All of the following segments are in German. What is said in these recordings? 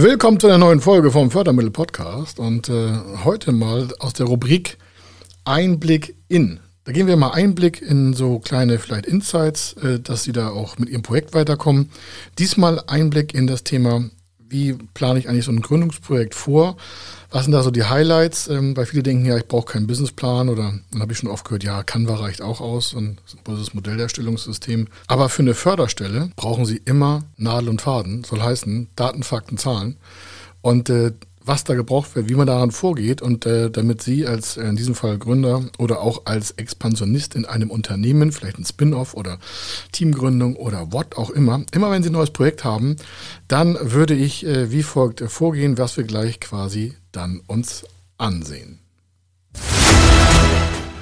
Willkommen zu einer neuen Folge vom Fördermittel Podcast und äh, heute mal aus der Rubrik Einblick in. Da gehen wir mal Einblick in so kleine vielleicht Insights, äh, dass Sie da auch mit Ihrem Projekt weiterkommen. Diesmal Einblick in das Thema wie plane ich eigentlich so ein Gründungsprojekt vor? Was sind da so die Highlights? Ähm, weil viele denken, ja, ich brauche keinen Businessplan oder dann habe ich schon oft gehört, ja, Canva reicht auch aus und das Modellerstellungssystem. Aber für eine Förderstelle brauchen Sie immer Nadel und Faden, soll heißen Daten, Fakten, Zahlen. Und äh, was da gebraucht wird, wie man daran vorgeht und äh, damit Sie als äh, in diesem Fall Gründer oder auch als Expansionist in einem Unternehmen, vielleicht ein Spin-off oder Teamgründung oder what auch immer, immer wenn Sie ein neues Projekt haben, dann würde ich äh, wie folgt vorgehen, was wir gleich quasi dann uns ansehen.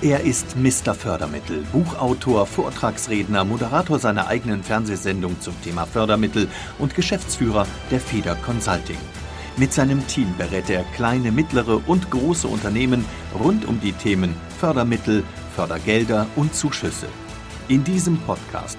Er ist Mr. Fördermittel, Buchautor, Vortragsredner, Moderator seiner eigenen Fernsehsendung zum Thema Fördermittel und Geschäftsführer der Feder Consulting. Mit seinem Team berät er kleine, mittlere und große Unternehmen rund um die Themen Fördermittel, Fördergelder und Zuschüsse. In diesem Podcast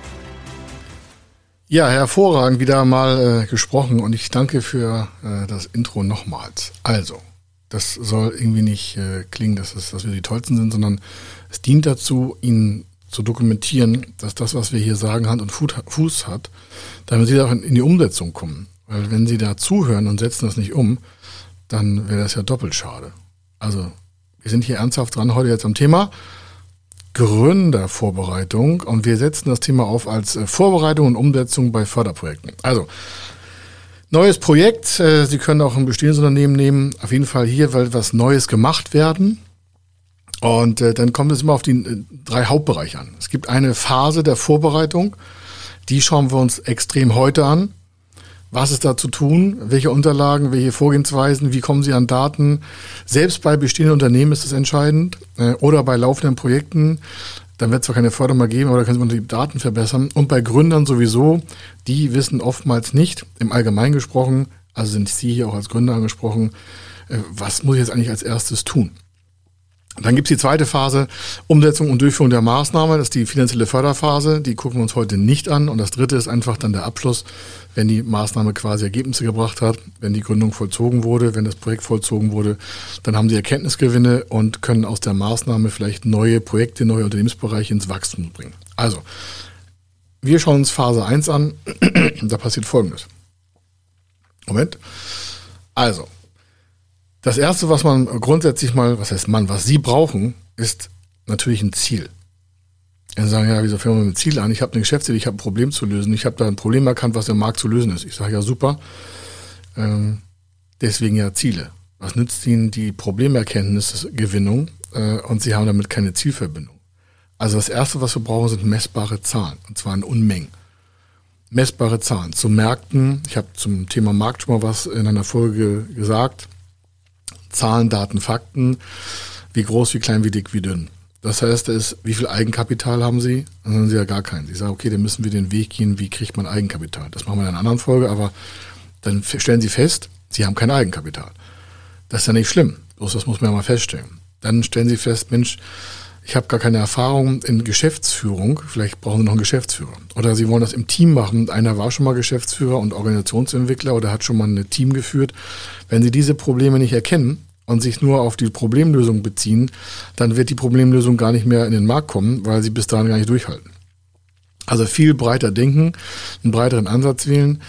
Ja, hervorragend wieder mal äh, gesprochen und ich danke für äh, das Intro nochmals. Also, das soll irgendwie nicht äh, klingen, dass, es, dass wir die Tollsten sind, sondern es dient dazu, Ihnen zu dokumentieren, dass das, was wir hier sagen, Hand und Fuß hat, damit Sie auch in die Umsetzung kommen. Weil wenn Sie da zuhören und setzen das nicht um, dann wäre das ja doppelt schade. Also, wir sind hier ernsthaft dran heute jetzt am Thema Gründervorbereitung und wir setzen das Thema auf als äh, Vorbereitung und Umsetzung bei Förderprojekten. Also, Neues Projekt. Äh, Sie können auch ein bestehendes Unternehmen nehmen. Auf jeden Fall hier, weil was Neues gemacht werden. Und äh, dann kommt es immer auf die drei Hauptbereiche an. Es gibt eine Phase der Vorbereitung. Die schauen wir uns extrem heute an. Was ist da zu tun? Welche Unterlagen, welche Vorgehensweisen? Wie kommen Sie an Daten? Selbst bei bestehenden Unternehmen ist das entscheidend oder bei laufenden Projekten dann wird es zwar keine Förderung mehr geben, aber da können Sie die Daten verbessern. Und bei Gründern sowieso, die wissen oftmals nicht, im Allgemeinen gesprochen, also sind Sie hier auch als Gründer angesprochen, äh, was muss ich jetzt eigentlich als erstes tun? Dann gibt es die zweite Phase, Umsetzung und Durchführung der Maßnahme. Das ist die finanzielle Förderphase. Die gucken wir uns heute nicht an. Und das dritte ist einfach dann der Abschluss, wenn die Maßnahme quasi Ergebnisse gebracht hat, wenn die Gründung vollzogen wurde, wenn das Projekt vollzogen wurde. Dann haben sie Erkenntnisgewinne und können aus der Maßnahme vielleicht neue Projekte, neue Unternehmensbereiche ins Wachstum bringen. Also, wir schauen uns Phase 1 an. da passiert Folgendes. Moment. Also, das erste, was man grundsätzlich mal, was heißt man, was Sie brauchen, ist natürlich ein Ziel. Sie sagen, ja, wieso fangen wir mit dem Ziel an? Ich habe eine Geschäftsidee, ich habe ein Problem zu lösen. Ich habe da ein Problem erkannt, was im Markt zu lösen ist. Ich sage, ja, super. Ähm, deswegen ja Ziele. Was nützt Ihnen die Problemerkenntnisgewinnung äh, und Sie haben damit keine Zielverbindung? Also das Erste, was wir brauchen, sind messbare Zahlen, und zwar in Unmengen. Messbare Zahlen. Zu Märkten, ich habe zum Thema Markt schon mal was in einer Folge gesagt, Zahlen, Daten, Fakten, wie groß, wie klein, wie dick, wie dünn. Das heißt, ist, wie viel Eigenkapital haben Sie? Dann haben Sie ja gar keinen. Sie sagen, okay, dann müssen wir den Weg gehen, wie kriegt man Eigenkapital? Das machen wir in einer anderen Folge, aber dann stellen Sie fest, Sie haben kein Eigenkapital. Das ist ja nicht schlimm. Bloß das muss man ja mal feststellen. Dann stellen Sie fest, Mensch, ich habe gar keine Erfahrung in Geschäftsführung, vielleicht brauchen Sie noch einen Geschäftsführer. Oder Sie wollen das im Team machen. Einer war schon mal Geschäftsführer und Organisationsentwickler oder hat schon mal ein Team geführt. Wenn Sie diese Probleme nicht erkennen und sich nur auf die Problemlösung beziehen, dann wird die Problemlösung gar nicht mehr in den Markt kommen, weil Sie bis dahin gar nicht durchhalten. Also viel breiter denken, einen breiteren Ansatz wählen.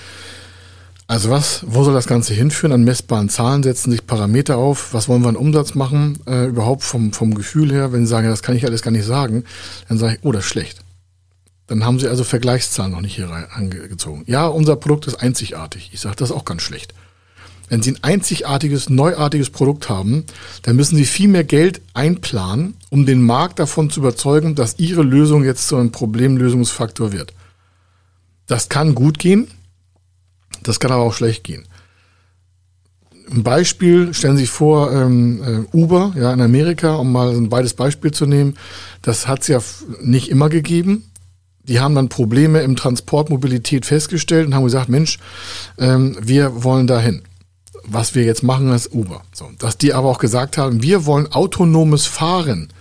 Also was, wo soll das Ganze hinführen? An messbaren Zahlen setzen sich Parameter auf. Was wollen wir an Umsatz machen? Äh, überhaupt vom, vom Gefühl her, wenn Sie sagen, ja, das kann ich alles gar nicht sagen, dann sage ich, oh, das ist schlecht. Dann haben Sie also Vergleichszahlen noch nicht hier angezogen. Ja, unser Produkt ist einzigartig. Ich sage, das ist auch ganz schlecht. Wenn Sie ein einzigartiges, neuartiges Produkt haben, dann müssen Sie viel mehr Geld einplanen, um den Markt davon zu überzeugen, dass Ihre Lösung jetzt zu einem Problemlösungsfaktor wird. Das kann gut gehen, das kann aber auch schlecht gehen. ein Beispiel, stellen Sie sich vor, ähm, äh, Uber, ja, in Amerika, um mal ein beides Beispiel zu nehmen, das hat es ja nicht immer gegeben. Die haben dann Probleme im Transportmobilität festgestellt und haben gesagt, Mensch, ähm, wir wollen dahin. Was wir jetzt machen, ist Uber. So, dass die aber auch gesagt haben, wir wollen autonomes Fahren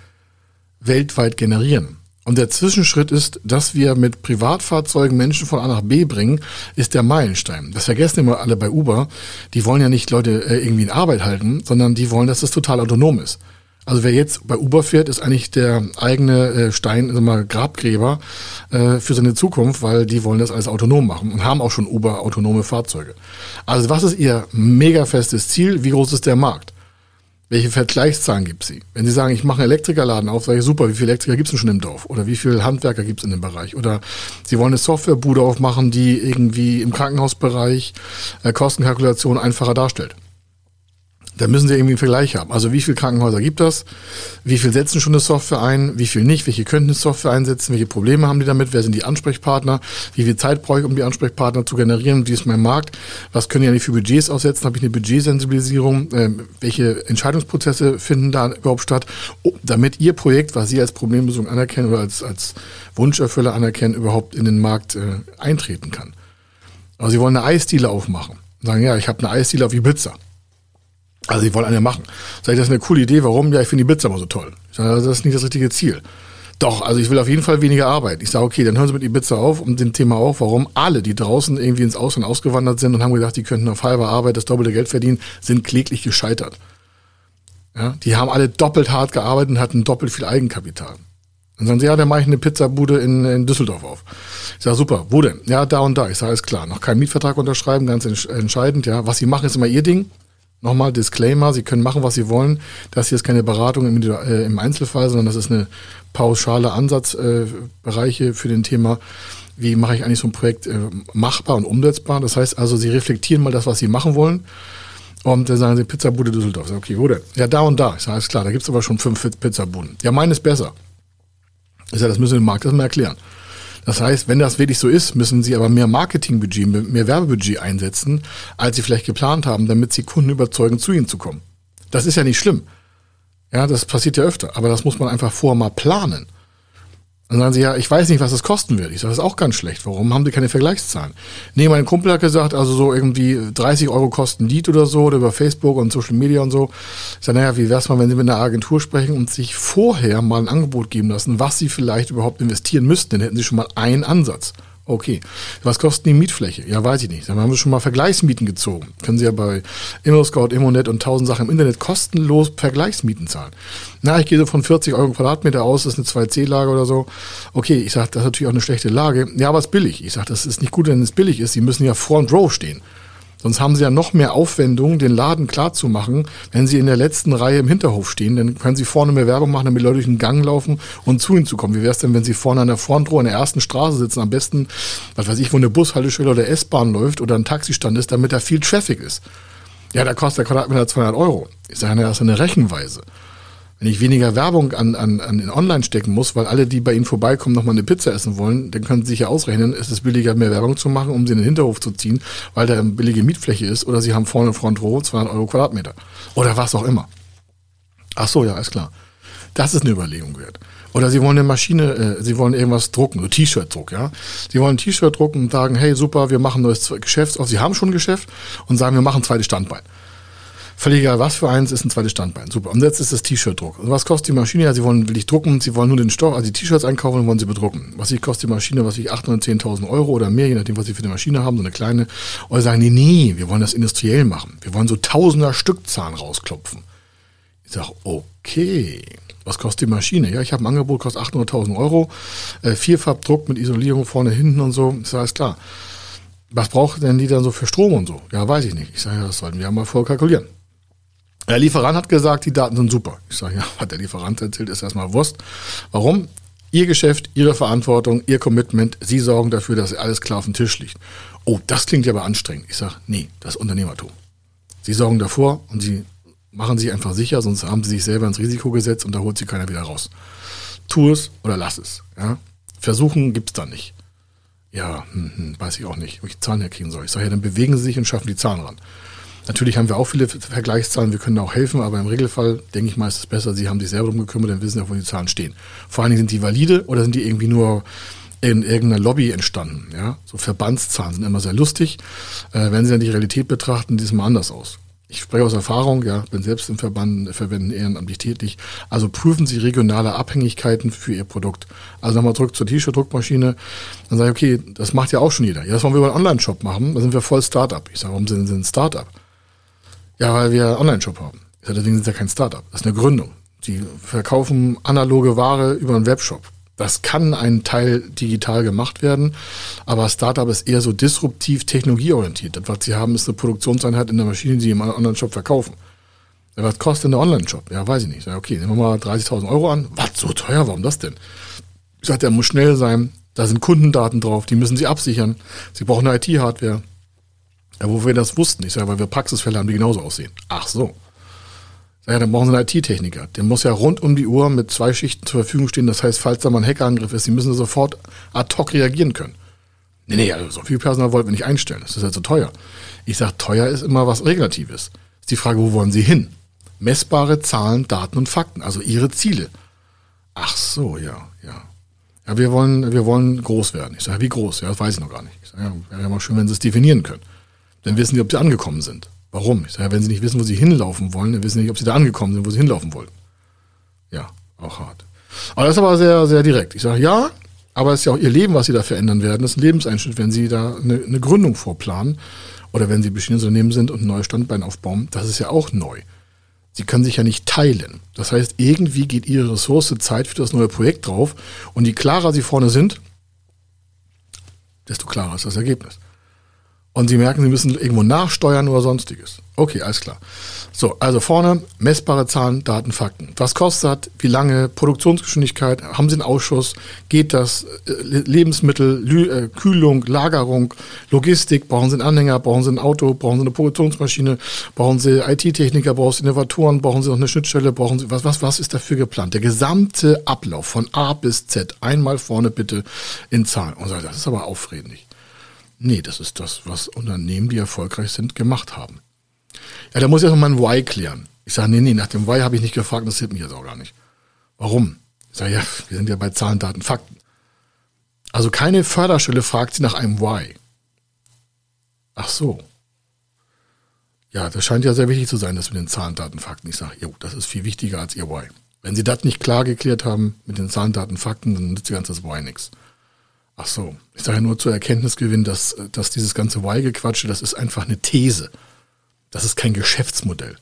weltweit generieren. Und der Zwischenschritt ist, dass wir mit Privatfahrzeugen Menschen von A nach B bringen, ist der Meilenstein. Das vergessen immer alle bei Uber. Die wollen ja nicht Leute äh, irgendwie in Arbeit halten, sondern die wollen, dass das total autonom ist. Also wer jetzt bei Uber fährt, ist eigentlich der eigene äh, Stein, also mal Grabgräber äh, für seine Zukunft, weil die wollen das alles autonom machen und haben auch schon Uber autonome Fahrzeuge. Also was ist ihr mega festes Ziel? Wie groß ist der Markt? Welche Vergleichszahlen gibt sie? Wenn Sie sagen, ich mache einen Elektrikerladen auf, sage ich, super, wie viele Elektriker gibt es denn schon im Dorf? Oder wie viele Handwerker gibt es in dem Bereich? Oder Sie wollen eine Softwarebude aufmachen, die irgendwie im Krankenhausbereich äh, Kostenkalkulation einfacher darstellt. Da müssen Sie irgendwie einen Vergleich haben. Also wie viele Krankenhäuser gibt das? Wie viel setzen schon eine Software ein? Wie viel nicht? Welche könnten eine Software einsetzen? Welche Probleme haben die damit? Wer sind die Ansprechpartner? Wie viel Zeit brauche ich, um die Ansprechpartner zu generieren? Wie ist mein Markt? Was können die eigentlich für Budgets aussetzen? Habe ich eine Budgetsensibilisierung? Ähm, welche Entscheidungsprozesse finden da überhaupt statt? Oh, damit Ihr Projekt, was Sie als Problemlösung anerkennen oder als, als Wunscherfüller anerkennen, überhaupt in den Markt äh, eintreten kann. Also Sie wollen eine Eisdiele aufmachen. Sagen, ja, ich habe eine Eisdiele auf Ibiza. Also sie wollen eine machen. Sag ich, das ist eine coole Idee. Warum? Ja, ich finde die Pizza immer so toll. Ich sage, das ist nicht das richtige Ziel. Doch, also ich will auf jeden Fall weniger arbeiten. Ich sage, okay, dann hören Sie mit Ibiza auf und dem Thema auf, warum alle, die draußen irgendwie ins Ausland ausgewandert sind und haben gedacht, die könnten auf halber Arbeit das doppelte Geld verdienen, sind kläglich gescheitert. Ja, die haben alle doppelt hart gearbeitet und hatten doppelt viel Eigenkapital. Dann sagen sie, ja, dann mache ich eine Pizzabude in, in Düsseldorf auf. Ich sage, super, wo denn? Ja, da und da. Ich sage, ist klar, noch keinen Mietvertrag unterschreiben, ganz entscheidend. Ja, was sie machen, ist immer ihr Ding. Nochmal Disclaimer, Sie können machen, was Sie wollen. Das hier ist keine Beratung im, äh, im Einzelfall, sondern das ist eine pauschale Ansatzbereiche für den Thema, wie mache ich eigentlich so ein Projekt äh, machbar und umsetzbar. Das heißt also, Sie reflektieren mal das, was Sie machen wollen. Und dann sagen Sie, Pizzabude Düsseldorf. Sage, okay, wo denn? Ja, da und da. Ich sage, alles klar, da gibt es aber schon fünf Pizzabuden. Ja, meine ist besser. Ich sage, das müssen Sie dem Markt erstmal erklären. Das heißt, wenn das wirklich so ist, müssen Sie aber mehr Marketingbudget, mehr Werbebudget einsetzen, als Sie vielleicht geplant haben, damit Sie Kunden überzeugen, zu Ihnen zu kommen. Das ist ja nicht schlimm. Ja, das passiert ja öfter, aber das muss man einfach vorher mal planen. Dann sagen sie, ja, ich weiß nicht, was das kosten wird. Ich sage, das ist auch ganz schlecht. Warum haben sie keine Vergleichszahlen? Nee, mein Kumpel hat gesagt, also so irgendwie 30 Euro kosten Lied oder so, oder über Facebook und Social Media und so. Ich sage, naja, wie wär's mal, wenn sie mit einer Agentur sprechen und sich vorher mal ein Angebot geben lassen, was sie vielleicht überhaupt investieren müssten, dann hätten sie schon mal einen Ansatz. Okay. Was kostet die Mietfläche? Ja, weiß ich nicht. Dann haben wir schon mal Vergleichsmieten gezogen. Können Sie ja bei ImmoScout, Immonet und tausend Sachen im Internet kostenlos Vergleichsmieten zahlen. Na, ich gehe so von 40 Euro Quadratmeter aus, das ist eine 2C-Lage oder so. Okay, ich sage, das ist natürlich auch eine schlechte Lage. Ja, aber es ist billig. Ich sage, das ist nicht gut, wenn es billig ist. Sie müssen ja Front Row stehen. Sonst haben sie ja noch mehr Aufwendungen, den Laden klar zu machen. Wenn sie in der letzten Reihe im Hinterhof stehen, dann können sie vorne mehr Werbung machen, damit Leute durch den Gang laufen und zu ihnen zu kommen. Wie wäre es denn, wenn sie vorne an der Frontrow in der ersten Straße sitzen? Am besten, was weiß ich, wo eine Bushaltestelle oder S-Bahn läuft oder ein Taxistand ist, damit da viel Traffic ist. Ja, da kostet der Quadratmeter 200 Euro. Ich sage, das ist eine Rechenweise. Wenn ich weniger Werbung an, an, an den Online stecken muss, weil alle, die bei Ihnen vorbeikommen, nochmal eine Pizza essen wollen, dann können Sie sich ja ausrechnen, ist es billiger, mehr Werbung zu machen, um sie in den Hinterhof zu ziehen, weil da eine billige Mietfläche ist, oder Sie haben vorne Front Row 200 Euro Quadratmeter. Oder was auch immer. Ach so, ja, ist klar. Das ist eine Überlegung wert. Oder Sie wollen eine Maschine, äh, Sie wollen irgendwas drucken, so T-Shirt-Druck, ja. Sie wollen ein T-Shirt drucken und sagen, hey, super, wir machen neues Geschäft. Auch Sie haben schon ein Geschäft und sagen, wir machen ein zweites Standbein. Völlig egal, was für eins ist ein zweites Standbein. Super. Und jetzt ist das T-Shirt-Druck. Und was kostet die Maschine? Ja, sie wollen will ich drucken, sie wollen nur den Stoff, also die T-Shirts einkaufen und wollen sie bedrucken. Was ich kostet die Maschine, was ich 8.000 10.000 Euro oder mehr, je nachdem, was sie für eine Maschine haben, so eine kleine. Oder sagen, nee, nee, wir wollen das industriell machen. Wir wollen so tausender Stückzahlen rausklopfen. Ich sage, okay. Was kostet die Maschine? Ja, ich habe ein Angebot, kostet 800.000 Euro. Äh, Vierfarbdruck mit Isolierung vorne, hinten und so. Sage, alles klar. Was braucht denn die dann so für Strom und so? Ja, weiß ich nicht. Ich sage, ja, das sollten wir mal vorkalkulieren. Der Lieferant hat gesagt, die Daten sind super. Ich sage, ja, was der Lieferant erzählt, ist erstmal Wurst. Warum? Ihr Geschäft, Ihre Verantwortung, Ihr Commitment, Sie sorgen dafür, dass alles klar auf dem Tisch liegt. Oh, das klingt ja aber anstrengend. Ich sage, nee, das ist Unternehmertum. Sie sorgen davor und Sie machen sich einfach sicher, sonst haben Sie sich selber ins Risiko gesetzt und da holt Sie keiner wieder raus. Tu es oder lass es. Ja? Versuchen gibt's da nicht. Ja, hm, hm, weiß ich auch nicht, wo ich Zahlen herkriegen soll. Ich sage, ja, dann bewegen Sie sich und schaffen die Zahlen ran. Natürlich haben wir auch viele Vergleichszahlen, wir können auch helfen, aber im Regelfall denke ich mal, ist es besser, Sie haben sich selber darum gekümmert, dann wissen Sie auch, wo die Zahlen stehen. Vor allen Dingen sind die valide oder sind die irgendwie nur in irgendeiner Lobby entstanden. Ja? So Verbandszahlen sind immer sehr lustig. Äh, wenn Sie dann die Realität betrachten, die ist immer anders aus. Ich spreche aus Erfahrung, ja, bin selbst im Verband, Verbänden ehrenamtlich tätig. Also prüfen Sie regionale Abhängigkeiten für Ihr Produkt. Also nochmal zurück zur T-Shirt-Druckmaschine. Dann sage ich, okay, das macht ja auch schon jeder. Ja, das wollen wir über einen Online-Shop machen. Da sind wir voll Startup. Ich sage, warum sind Sie ein Startup? Ja, weil wir Online-Shop haben. Ich sage, deswegen sind ja kein Startup. Das ist eine Gründung. Sie verkaufen analoge Ware über einen Webshop. Das kann ein Teil digital gemacht werden, aber Startup ist eher so disruptiv technologieorientiert. Das, was sie haben, ist eine Produktionseinheit in der Maschine, die sie im Online-Shop verkaufen. Was kostet denn der Online-Shop? Ja, weiß ich nicht. Sag, okay, nehmen wir mal 30.000 Euro an. Was, so teuer? Warum das denn? Ich sage, der muss schnell sein. Da sind Kundendaten drauf, die müssen sie absichern. Sie brauchen eine IT-Hardware. Ja, wo wir das wussten. Ich sage, weil wir Praxisfälle haben, die genauso aussehen. Ach so. Ja, dann brauchen Sie einen IT-Techniker. Der muss ja rund um die Uhr mit zwei Schichten zur Verfügung stehen. Das heißt, falls da mal ein Hackerangriff ist, Sie müssen sofort ad hoc reagieren können. Nee, nee, also so viel Personal wollten wir nicht einstellen. Das ist halt so teuer. Ich sage, teuer ist immer was Regulatives. Ist die Frage, wo wollen Sie hin? Messbare Zahlen, Daten und Fakten, also Ihre Ziele. Ach so, ja, ja. Ja, wir wollen, wir wollen groß werden. Ich sage, wie groß? Ja, das weiß ich noch gar nicht. Ich sage, ja, wäre ja mal schön, wenn Sie es definieren können. Dann wissen Sie, ob Sie angekommen sind. Warum? Ich sage, wenn Sie nicht wissen, wo Sie hinlaufen wollen, dann wissen Sie nicht, ob Sie da angekommen sind, wo Sie hinlaufen wollen. Ja, auch hart. Aber das ist aber sehr, sehr direkt. Ich sage, ja, aber es ist ja auch Ihr Leben, was Sie da verändern werden. Das ist ein Lebenseinschnitt, wenn Sie da eine, eine Gründung vorplanen oder wenn Sie Beschäftigungsunternehmen sind und ein neues Standbein aufbauen. Das ist ja auch neu. Sie können sich ja nicht teilen. Das heißt, irgendwie geht Ihre Ressource Zeit für das neue Projekt drauf und je klarer Sie vorne sind, desto klarer ist das Ergebnis und sie merken, sie müssen irgendwo nachsteuern oder sonstiges. Okay, alles klar. So, also vorne messbare Zahlen, Daten, Fakten. Was kostet, wie lange, Produktionsgeschwindigkeit, haben Sie einen Ausschuss, geht das, äh, Lebensmittel, äh, Kühlung, Lagerung, Logistik, brauchen Sie einen Anhänger, brauchen Sie ein Auto, brauchen Sie eine Produktionsmaschine, brauchen Sie IT-Techniker, brauchen Sie Innovatoren, brauchen Sie noch eine Schnittstelle, brauchen Sie, was, was, was ist dafür geplant? Der gesamte Ablauf von A bis Z, einmal vorne bitte in Zahlen. Und so, das ist aber aufregend. Nee, das ist das, was Unternehmen, die erfolgreich sind, gemacht haben. Ja, da muss ich erstmal mein Why klären. Ich sage, nee, nee, nach dem Why habe ich nicht gefragt, das hilft mich jetzt auch gar nicht. Warum? Ich sage, ja, wir sind ja bei Zahlen, Daten, Fakten. Also keine Förderstelle fragt sie nach einem Why. Ach so. Ja, das scheint ja sehr wichtig zu sein, das mit den Zahlen, Daten, Fakten. Ich sage, jo, das ist viel wichtiger als ihr Why. Wenn Sie das nicht klar geklärt haben mit den Zahlen, Daten, Fakten, dann nützt die ganze Why nichts. Ach so, ich sage ja nur zur Erkenntnisgewinn, dass, dass dieses ganze Why-Gequatsche, das ist einfach eine These. Das ist kein Geschäftsmodell.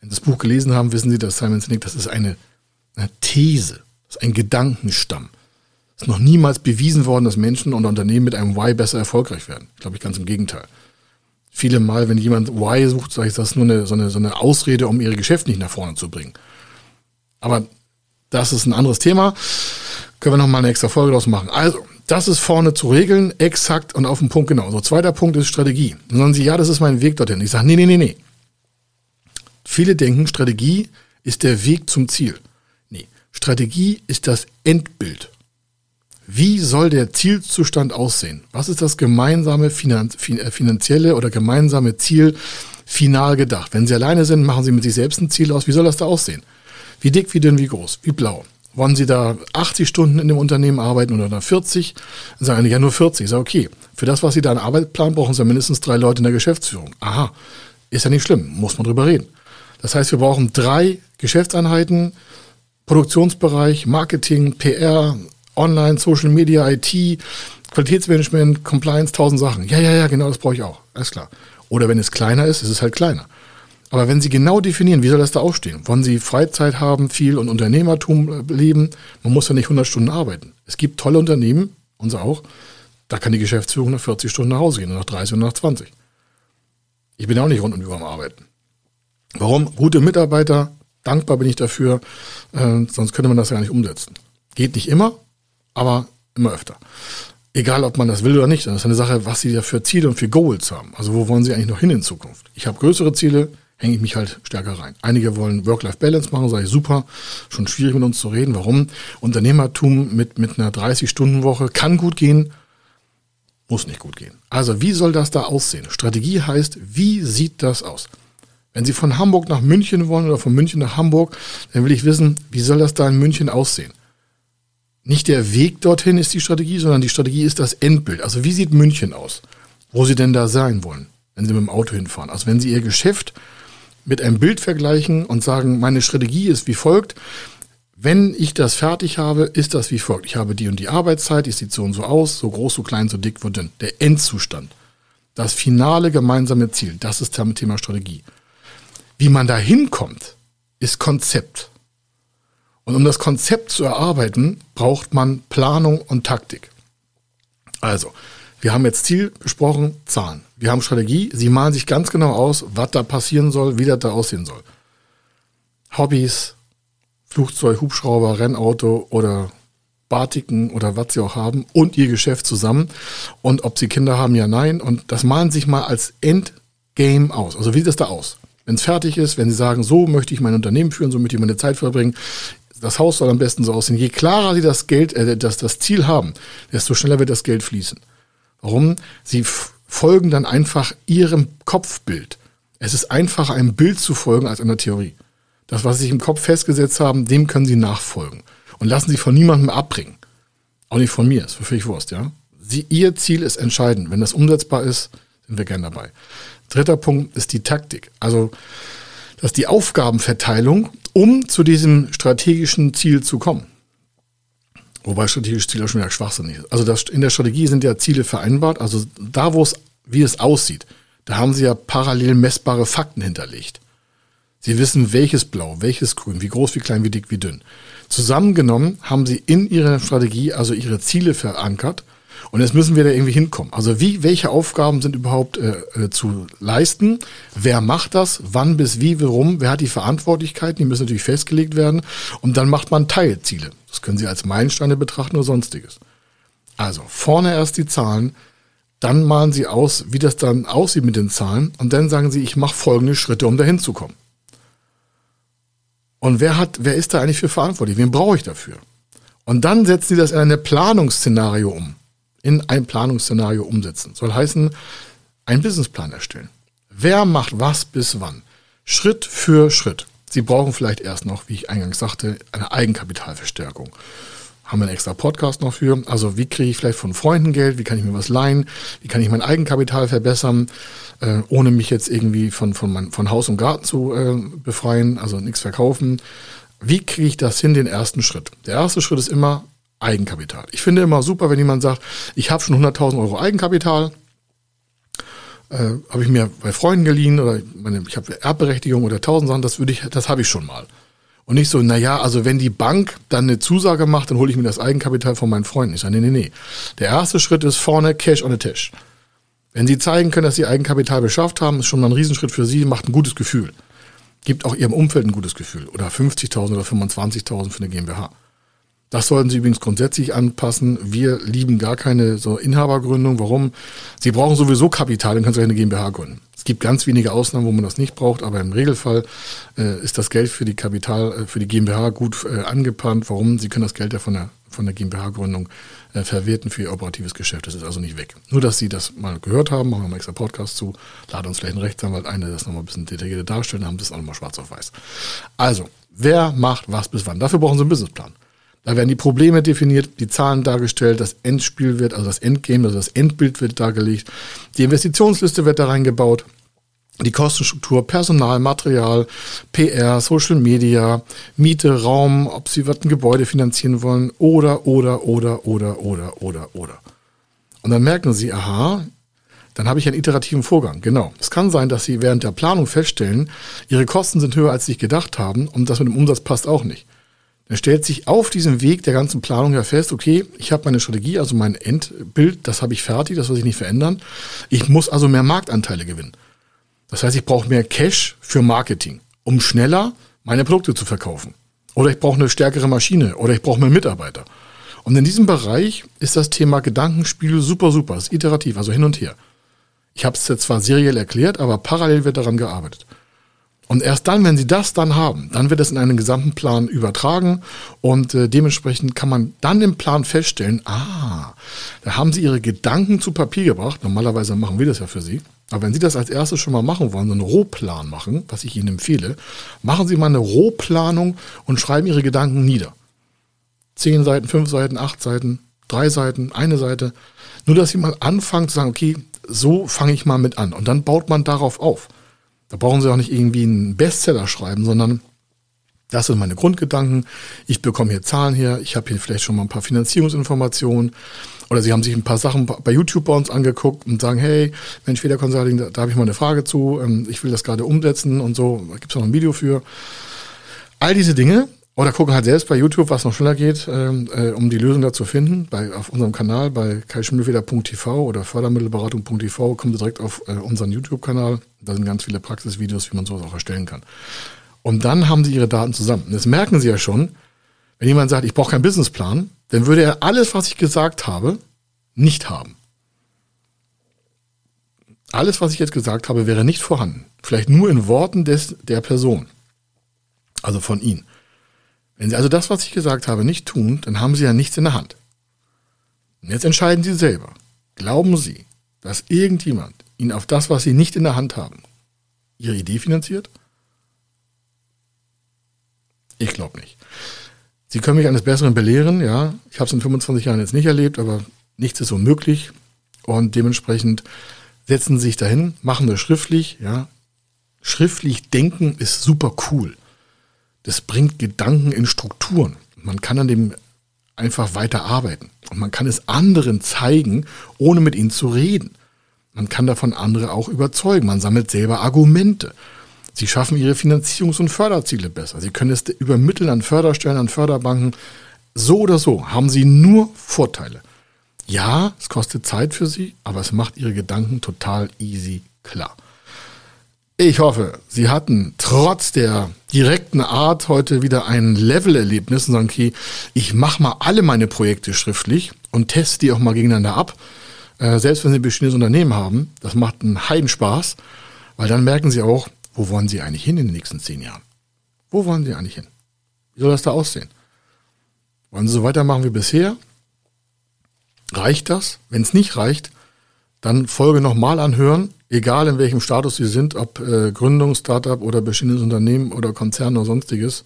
Wenn Sie das Buch gelesen haben, wissen Sie, dass Simon Sinek, das ist eine, eine These, das ist ein Gedankenstamm. Es ist noch niemals bewiesen worden, dass Menschen und Unternehmen mit einem Why besser erfolgreich werden. Ich glaube ich ganz im Gegenteil. Viele Mal, wenn jemand Why sucht, sage ich, das ist nur eine, so, eine, so eine Ausrede, um ihre Geschäfte nicht nach vorne zu bringen. Aber das ist ein anderes Thema. Können wir noch mal eine extra Folge draus machen. Also, das ist vorne zu regeln, exakt und auf den Punkt genau. So, zweiter Punkt ist Strategie. Dann sagen sie, ja, das ist mein Weg dorthin. Ich sage, nee, nee, nee, nee. Viele denken, Strategie ist der Weg zum Ziel. Nee, Strategie ist das Endbild. Wie soll der Zielzustand aussehen? Was ist das gemeinsame äh, finanzielle oder gemeinsame Ziel final gedacht? Wenn Sie alleine sind, machen Sie mit sich selbst ein Ziel aus. Wie soll das da aussehen? Wie dick, wie dünn, wie groß, wie blau? Wollen Sie da 80 Stunden in dem Unternehmen arbeiten oder 40? Dann sagen die, ja nur 40. Ich sage, okay, für das, was Sie da einen Arbeitsplan brauchen, Sie mindestens drei Leute in der Geschäftsführung. Aha, ist ja nicht schlimm, muss man drüber reden. Das heißt, wir brauchen drei Geschäftseinheiten, Produktionsbereich, Marketing, PR, Online, Social Media, IT, Qualitätsmanagement, Compliance, tausend Sachen. Ja, ja, ja, genau, das brauche ich auch. Alles klar. Oder wenn es kleiner ist, ist es halt kleiner. Aber wenn Sie genau definieren, wie soll das da aufstehen? Wollen Sie Freizeit haben, viel und Unternehmertum leben? Man muss ja nicht 100 Stunden arbeiten. Es gibt tolle Unternehmen, unser auch, da kann die Geschäftsführung nach 40 Stunden nach Hause gehen, nach 30 und nach 20. Ich bin auch nicht rund die Uhr am Arbeiten. Warum? Gute Mitarbeiter, dankbar bin ich dafür, äh, sonst könnte man das ja nicht umsetzen. Geht nicht immer, aber immer öfter. Egal, ob man das will oder nicht, das ist eine Sache, was Sie da für Ziele und für Goals haben. Also wo wollen Sie eigentlich noch hin in Zukunft? Ich habe größere Ziele, hänge ich mich halt stärker rein. Einige wollen Work-Life-Balance machen, sage ich super, schon schwierig mit uns zu reden. Warum? Unternehmertum mit, mit einer 30-Stunden-Woche kann gut gehen, Muss nicht gut gehen. Also wie soll das da aussehen? Strategie heißt, wie sieht das aus? Wenn Sie von Hamburg nach München wollen oder von München nach Hamburg, dann will ich wissen, wie soll das da in München aussehen? Nicht der Weg dorthin ist die Strategie, sondern die Strategie ist das Endbild. Also wie sieht München aus? Wo Sie denn da sein wollen, wenn Sie mit dem Auto hinfahren. Also wenn Sie Ihr Geschäft mit einem Bild vergleichen und sagen, meine Strategie ist wie folgt. Wenn ich das fertig habe, ist das wie folgt. Ich habe die und die Arbeitszeit, die sieht so und so aus, so groß, so klein, so dick, so dünn. Der Endzustand. Das finale gemeinsame Ziel. Das ist das Thema Strategie. Wie man da hinkommt, ist Konzept. Und um das Konzept zu erarbeiten, braucht man Planung und Taktik. Also, wir haben jetzt Ziel besprochen, Zahlen. Wir haben Strategie. Sie malen sich ganz genau aus, was da passieren soll, wie das da aussehen soll. Hobbys, Flugzeug, Hubschrauber, Rennauto oder Batiken oder was sie auch haben und ihr Geschäft zusammen. Und ob sie Kinder haben, ja, nein. Und das malen sich mal als Endgame aus. Also wie sieht das da aus? Wenn es fertig ist, wenn sie sagen, so möchte ich mein Unternehmen führen, so möchte ich meine Zeit verbringen, das Haus soll am besten so aussehen. Je klarer sie das Geld, äh, das, das Ziel haben, desto schneller wird das Geld fließen. Warum? Sie folgen dann einfach ihrem Kopfbild. Es ist einfacher, einem Bild zu folgen als einer Theorie. Das, was sie sich im Kopf festgesetzt haben, dem können sie nachfolgen. Und lassen sich von niemandem abbringen. Auch nicht von mir, ist für völlig Wurst, ja. Sie, ihr Ziel ist entscheidend. Wenn das umsetzbar ist, sind wir gern dabei. Dritter Punkt ist die Taktik. Also, das ist die Aufgabenverteilung, um zu diesem strategischen Ziel zu kommen. Wobei strategisches Ziel auch schon wieder schwachsinnig ist. Also das, in der Strategie sind ja Ziele vereinbart. Also da, wo es, wie es aussieht, da haben sie ja parallel messbare Fakten hinterlegt. Sie wissen, welches Blau, welches Grün, wie groß, wie klein, wie dick, wie dünn. Zusammengenommen haben sie in ihrer Strategie also ihre Ziele verankert. Und jetzt müssen wir da irgendwie hinkommen. Also wie, welche Aufgaben sind überhaupt äh, äh, zu leisten? Wer macht das? Wann bis wie, warum? Wer hat die Verantwortlichkeiten? Die müssen natürlich festgelegt werden. Und dann macht man Teilziele. Das können Sie als Meilensteine betrachten oder sonstiges. Also vorne erst die Zahlen, dann malen Sie aus, wie das dann aussieht mit den Zahlen und dann sagen Sie, ich mache folgende Schritte, um dahin zu kommen. Und wer hat, wer ist da eigentlich für verantwortlich? Wen brauche ich dafür? Und dann setzen Sie das in ein Planungsszenario um. In ein Planungsszenario umsetzen. Soll heißen, einen Businessplan erstellen. Wer macht was bis wann? Schritt für Schritt. Sie brauchen vielleicht erst noch, wie ich eingangs sagte, eine Eigenkapitalverstärkung. Haben wir einen extra Podcast noch für. Also wie kriege ich vielleicht von Freunden Geld? Wie kann ich mir was leihen? Wie kann ich mein Eigenkapital verbessern, äh, ohne mich jetzt irgendwie von, von, mein, von Haus und Garten zu äh, befreien, also nichts verkaufen. Wie kriege ich das hin, den ersten Schritt? Der erste Schritt ist immer Eigenkapital. Ich finde immer super, wenn jemand sagt, ich habe schon 100.000 Euro Eigenkapital, äh, habe ich mir bei Freunden geliehen oder meine, ich habe Erbberechtigung oder tausend Sachen, das würde ich, das habe ich schon mal. Und nicht so, naja, also wenn die Bank dann eine Zusage macht, dann hole ich mir das Eigenkapital von meinen Freunden. Ich sage, nee, nee, nee. Der erste Schritt ist vorne Cash on the Tisch. Wenn Sie zeigen können, dass Sie Eigenkapital beschafft haben, ist schon mal ein Riesenschritt für Sie, macht ein gutes Gefühl. Gibt auch Ihrem Umfeld ein gutes Gefühl. Oder 50.000 oder 25.000 für eine GmbH. Das sollten Sie übrigens grundsätzlich anpassen. Wir lieben gar keine so Inhabergründung. Warum? Sie brauchen sowieso Kapital, dann können Sie eine GmbH gründen. Es gibt ganz wenige Ausnahmen, wo man das nicht braucht, aber im Regelfall äh, ist das Geld für die Kapital, äh, für die GmbH gut äh, angepannt. Warum? Sie können das Geld ja von der, von der GmbH-Gründung äh, verwerten für Ihr operatives Geschäft. Das ist also nicht weg. Nur, dass Sie das mal gehört haben, machen wir mal extra Podcast zu, laden uns vielleicht einen Rechtsanwalt ein, der das nochmal ein bisschen detaillierter darstellt, dann haben das auch nochmal schwarz auf weiß. Also, wer macht was bis wann? Dafür brauchen Sie einen Businessplan. Da werden die Probleme definiert, die Zahlen dargestellt, das Endspiel wird, also das Endgame, also das Endbild wird dargelegt, die Investitionsliste wird da reingebaut, die Kostenstruktur, Personal, Material, PR, Social Media, Miete, Raum, ob sie was ein Gebäude finanzieren wollen oder, oder, oder, oder, oder, oder, oder. Und dann merken sie, aha, dann habe ich einen iterativen Vorgang. Genau. Es kann sein, dass Sie während der Planung feststellen, Ihre Kosten sind höher, als Sie gedacht haben und das mit dem Umsatz passt auch nicht. Dann stellt sich auf diesem Weg der ganzen Planung ja fest, okay, ich habe meine Strategie, also mein Endbild, das habe ich fertig, das soll sich nicht verändern. Ich muss also mehr Marktanteile gewinnen. Das heißt, ich brauche mehr Cash für Marketing, um schneller meine Produkte zu verkaufen. Oder ich brauche eine stärkere Maschine oder ich brauche mehr Mitarbeiter. Und in diesem Bereich ist das Thema Gedankenspiel super, super. Das ist iterativ, also hin und her. Ich habe es zwar seriell erklärt, aber parallel wird daran gearbeitet. Und erst dann, wenn Sie das dann haben, dann wird es in einen gesamten Plan übertragen und äh, dementsprechend kann man dann im Plan feststellen, ah, da haben Sie Ihre Gedanken zu Papier gebracht. Normalerweise machen wir das ja für Sie. Aber wenn Sie das als erstes schon mal machen wollen, so einen Rohplan machen, was ich Ihnen empfehle, machen Sie mal eine Rohplanung und schreiben Ihre Gedanken nieder. Zehn Seiten, fünf Seiten, acht Seiten, drei Seiten, eine Seite. Nur, dass Sie mal anfangen zu sagen, okay, so fange ich mal mit an. Und dann baut man darauf auf. Da brauchen Sie auch nicht irgendwie einen Bestseller schreiben, sondern das sind meine Grundgedanken. Ich bekomme hier Zahlen her. Ich habe hier vielleicht schon mal ein paar Finanzierungsinformationen. Oder Sie haben sich ein paar Sachen bei YouTube bei uns angeguckt und sagen, hey, Mensch, Feder Consulting, da, da habe ich mal eine Frage zu. Ähm, ich will das gerade umsetzen und so. Da gibt es noch ein Video für. All diese Dinge. Oder gucken halt selbst bei YouTube, was noch schneller geht, ähm, äh, um die Lösung da zu finden. Bei, auf unserem Kanal bei kaischmühlfeder.tv oder fördermittelberatung.tv kommen Sie direkt auf äh, unseren YouTube-Kanal. Da sind ganz viele Praxisvideos, wie man sowas auch erstellen kann. Und dann haben Sie Ihre Daten zusammen. Und das merken Sie ja schon, wenn jemand sagt, ich brauche keinen Businessplan, dann würde er alles, was ich gesagt habe, nicht haben. Alles, was ich jetzt gesagt habe, wäre nicht vorhanden. Vielleicht nur in Worten des, der Person. Also von Ihnen. Wenn Sie also das, was ich gesagt habe, nicht tun, dann haben Sie ja nichts in der Hand. Und jetzt entscheiden Sie selber. Glauben Sie, dass irgendjemand Ihnen auf das, was Sie nicht in der Hand haben, Ihre Idee finanziert? Ich glaube nicht. Sie können mich eines Besseren belehren, ja. Ich habe es in 25 Jahren jetzt nicht erlebt, aber nichts ist unmöglich. Und dementsprechend setzen Sie sich dahin, machen das schriftlich, ja. Schriftlich denken ist super cool. Das bringt Gedanken in Strukturen. Man kann an dem einfach weiter arbeiten. Und man kann es anderen zeigen, ohne mit ihnen zu reden. Man kann davon andere auch überzeugen. Man sammelt selber Argumente. Sie schaffen ihre Finanzierungs- und Förderziele besser. Sie können es übermitteln an Förderstellen, an Förderbanken. So oder so haben Sie nur Vorteile. Ja, es kostet Zeit für Sie, aber es macht Ihre Gedanken total easy klar. Ich hoffe, Sie hatten trotz der direkten Art heute wieder ein Level-Erlebnis und sagen, okay, ich mache mal alle meine Projekte schriftlich und teste die auch mal gegeneinander ab. Äh, selbst wenn Sie ein bestehendes Unternehmen haben, das macht einen Heidenspaß, weil dann merken Sie auch, wo wollen Sie eigentlich hin in den nächsten zehn Jahren? Wo wollen Sie eigentlich hin? Wie soll das da aussehen? Wollen Sie so weitermachen wie bisher? Reicht das? Wenn es nicht reicht, dann Folge nochmal anhören, egal in welchem Status Sie sind, ob äh, Gründung, Startup oder bestehendes Unternehmen oder Konzern oder sonstiges.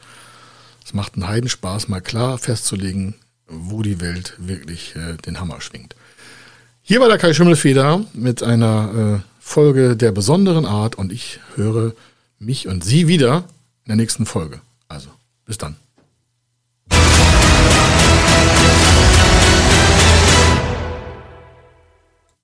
Es macht einen Heidenspaß, mal klar festzulegen, wo die Welt wirklich äh, den Hammer schwingt. Hier war der Kai Schimmelfeder mit einer äh, Folge der besonderen Art und ich höre mich und Sie wieder in der nächsten Folge. Also, bis dann.